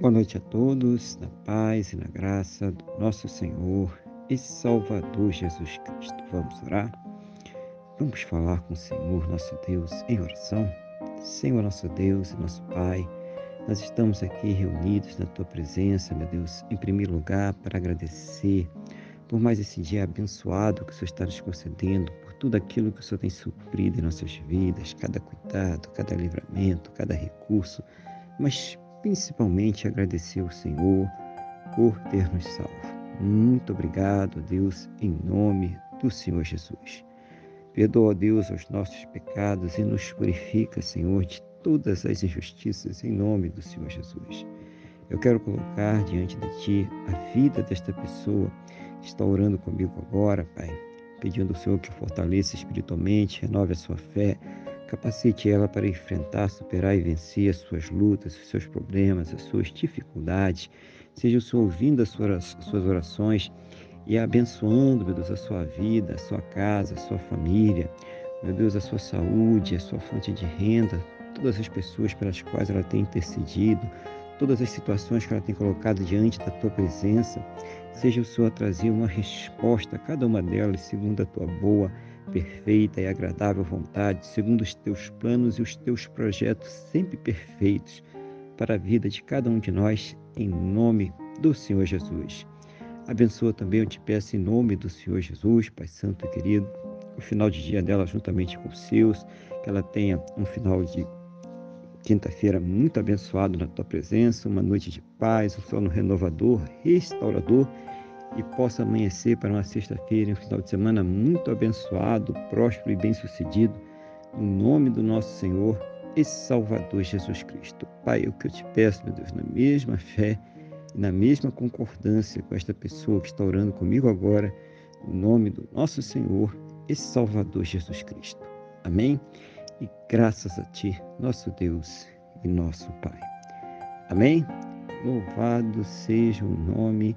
Boa noite a todos, na paz e na graça do nosso Senhor e Salvador Jesus Cristo. Vamos orar? Vamos falar com o Senhor, nosso Deus, em oração? Senhor, nosso Deus e nosso Pai, nós estamos aqui reunidos na Tua presença, meu Deus, em primeiro lugar, para agradecer por mais esse dia abençoado que o Senhor está nos concedendo, por tudo aquilo que o Senhor tem suprido em nossas vidas, cada cuidado, cada livramento, cada recurso, mas principalmente agradecer ao Senhor por ter nos salvo. Muito obrigado, Deus, em nome do Senhor Jesus. Perdoa, Deus, os nossos pecados e nos purifica, Senhor, de todas as injustiças, em nome do Senhor Jesus. Eu quero colocar diante de Ti a vida desta pessoa que está orando comigo agora, Pai, pedindo ao Senhor que fortaleça espiritualmente, renove a sua fé, capacite ela para enfrentar, superar e vencer as suas lutas, os seus problemas, as suas dificuldades. Seja o Senhor ouvindo as suas orações e abençoando, meu Deus, a sua vida, a sua casa, a sua família, meu Deus, a sua saúde, a sua fonte de renda, todas as pessoas pelas quais ela tem intercedido, todas as situações que ela tem colocado diante da tua presença. Seja o Senhor a trazer uma resposta a cada uma delas, segundo a tua boa, perfeita e agradável vontade, segundo os teus planos e os teus projetos sempre perfeitos para a vida de cada um de nós, em nome do Senhor Jesus. Abençoa também, eu te peço, em nome do Senhor Jesus, Pai Santo e querido, o final de dia dela juntamente com os seus, que ela tenha um final de quinta-feira muito abençoado na tua presença, uma noite de paz, um sono renovador, restaurador e possa amanhecer para uma sexta-feira, um final de semana muito abençoado, próspero e bem-sucedido, no nome do nosso Senhor e Salvador Jesus Cristo. Pai, o que eu te peço, meu Deus, na mesma fé e na mesma concordância com esta pessoa que está orando comigo agora, no nome do nosso Senhor e Salvador Jesus Cristo. Amém? e graças a Ti, nosso Deus e nosso Pai. Amém? Louvado seja o nome